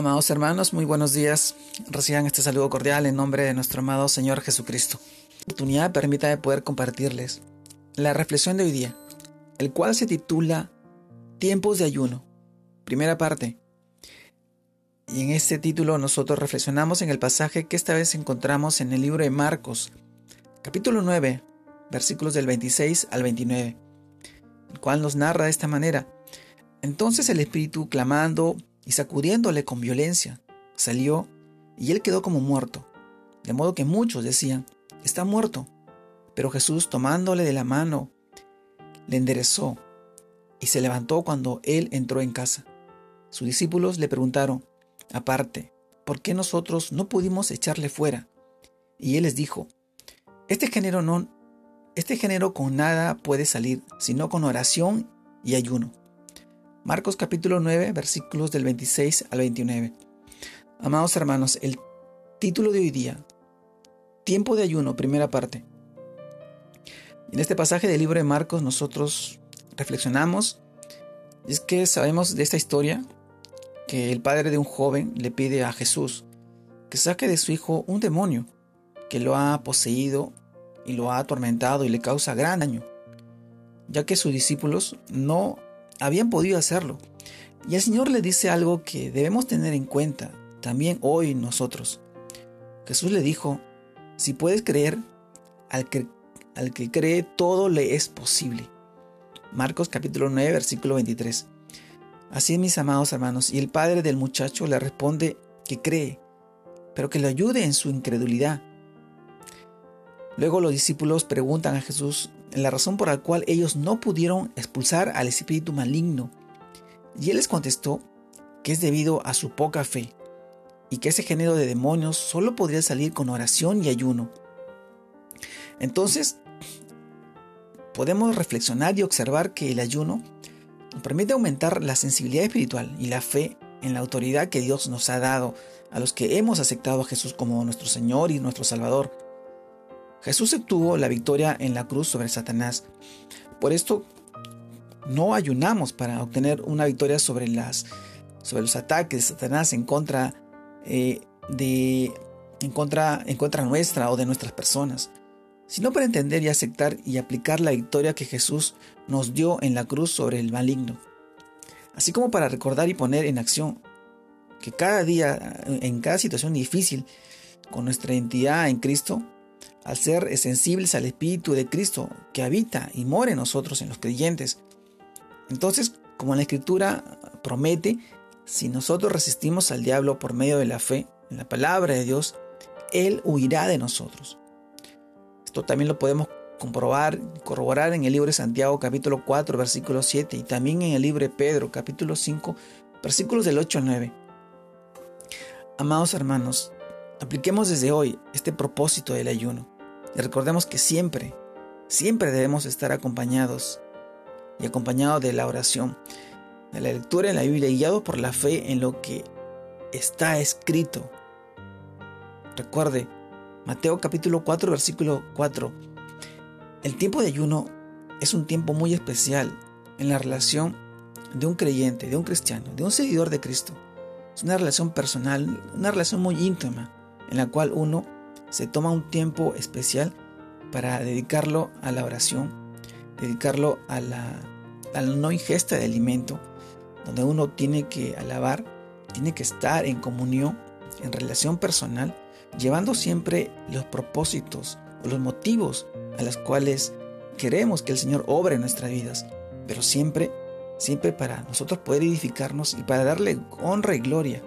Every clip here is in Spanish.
Amados hermanos, muy buenos días. Reciban este saludo cordial en nombre de nuestro amado Señor Jesucristo. La oportunidad permítame poder compartirles la reflexión de hoy día, el cual se titula Tiempos de ayuno. Primera parte. Y en este título nosotros reflexionamos en el pasaje que esta vez encontramos en el libro de Marcos, capítulo 9, versículos del 26 al 29, el cual nos narra de esta manera. Entonces el Espíritu, clamando y sacudiéndole con violencia, salió y él quedó como muerto. De modo que muchos decían, está muerto. Pero Jesús, tomándole de la mano, le enderezó y se levantó cuando él entró en casa. Sus discípulos le preguntaron, aparte, ¿por qué nosotros no pudimos echarle fuera? Y él les dijo, este género no, este género con nada puede salir, sino con oración y ayuno. Marcos capítulo 9, versículos del 26 al 29. Amados hermanos, el título de hoy día, Tiempo de ayuno, primera parte. En este pasaje del libro de Marcos nosotros reflexionamos, y es que sabemos de esta historia que el padre de un joven le pide a Jesús que saque de su hijo un demonio que lo ha poseído y lo ha atormentado y le causa gran daño, ya que sus discípulos no habían podido hacerlo. Y el Señor le dice algo que debemos tener en cuenta también hoy nosotros. Jesús le dijo, si puedes creer, al que, cree todo le es posible. Marcos capítulo 9 versículo 23. Así mis amados hermanos, y el padre del muchacho le responde que cree, pero que le ayude en su incredulidad. Luego los discípulos preguntan a Jesús la razón por la cual ellos no pudieron expulsar al espíritu maligno. Y él les contestó que es debido a su poca fe y que ese género de demonios solo podría salir con oración y ayuno. Entonces, podemos reflexionar y observar que el ayuno permite aumentar la sensibilidad espiritual y la fe en la autoridad que Dios nos ha dado a los que hemos aceptado a Jesús como nuestro Señor y nuestro Salvador. Jesús obtuvo la victoria en la cruz sobre Satanás. Por esto no ayunamos para obtener una victoria sobre, las, sobre los ataques de Satanás en contra, eh, de, en, contra, en contra nuestra o de nuestras personas, sino para entender y aceptar y aplicar la victoria que Jesús nos dio en la cruz sobre el maligno. Así como para recordar y poner en acción que cada día, en cada situación difícil, con nuestra identidad en Cristo, al ser sensibles al Espíritu de Cristo que habita y mora en nosotros, en los creyentes. Entonces, como la Escritura promete, si nosotros resistimos al diablo por medio de la fe en la palabra de Dios, Él huirá de nosotros. Esto también lo podemos comprobar, corroborar en el libro de Santiago capítulo 4 versículo 7 y también en el libro de Pedro capítulo 5 versículos del 8 al 9. Amados hermanos, Apliquemos desde hoy este propósito del ayuno y recordemos que siempre, siempre debemos estar acompañados y acompañados de la oración, de la lectura en la Biblia y guiados por la fe en lo que está escrito. Recuerde, Mateo capítulo 4 versículo 4. El tiempo de ayuno es un tiempo muy especial en la relación de un creyente, de un cristiano, de un seguidor de Cristo. Es una relación personal, una relación muy íntima en la cual uno se toma un tiempo especial para dedicarlo a la oración, dedicarlo a la, no ingesta de alimento, donde uno tiene que alabar, tiene que estar en comunión, en relación personal, llevando siempre los propósitos o los motivos a los cuales queremos que el Señor obre en nuestras vidas, pero siempre, siempre para nosotros poder edificarnos y para darle honra y gloria.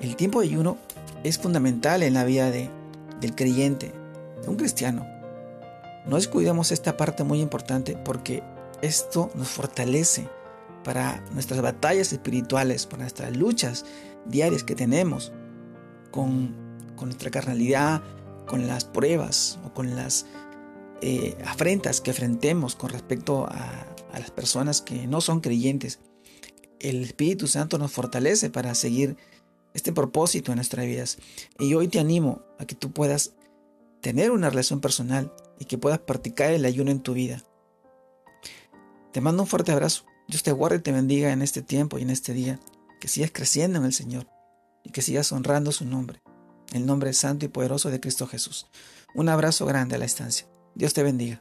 El tiempo de ayuno es fundamental en la vida de, del creyente, de un cristiano. No descuidemos esta parte muy importante porque esto nos fortalece para nuestras batallas espirituales, para nuestras luchas diarias que tenemos con, nuestra carnalidad, con las pruebas o con las eh, afrentas que enfrentemos con respecto a, a las personas que no son creyentes. El Espíritu Santo nos fortalece para seguir este propósito en nuestras vidas. Y hoy te animo a que tú puedas tener una relación personal y que puedas practicar el ayuno en tu vida. Te mando un fuerte abrazo. Dios te guarde y te bendiga en este tiempo y en este día. Que sigas creciendo en el Señor. y que sigas honrando su nombre, el nombre santo y poderoso de Cristo Jesús. Un abrazo grande a la estancia. Dios te bendiga.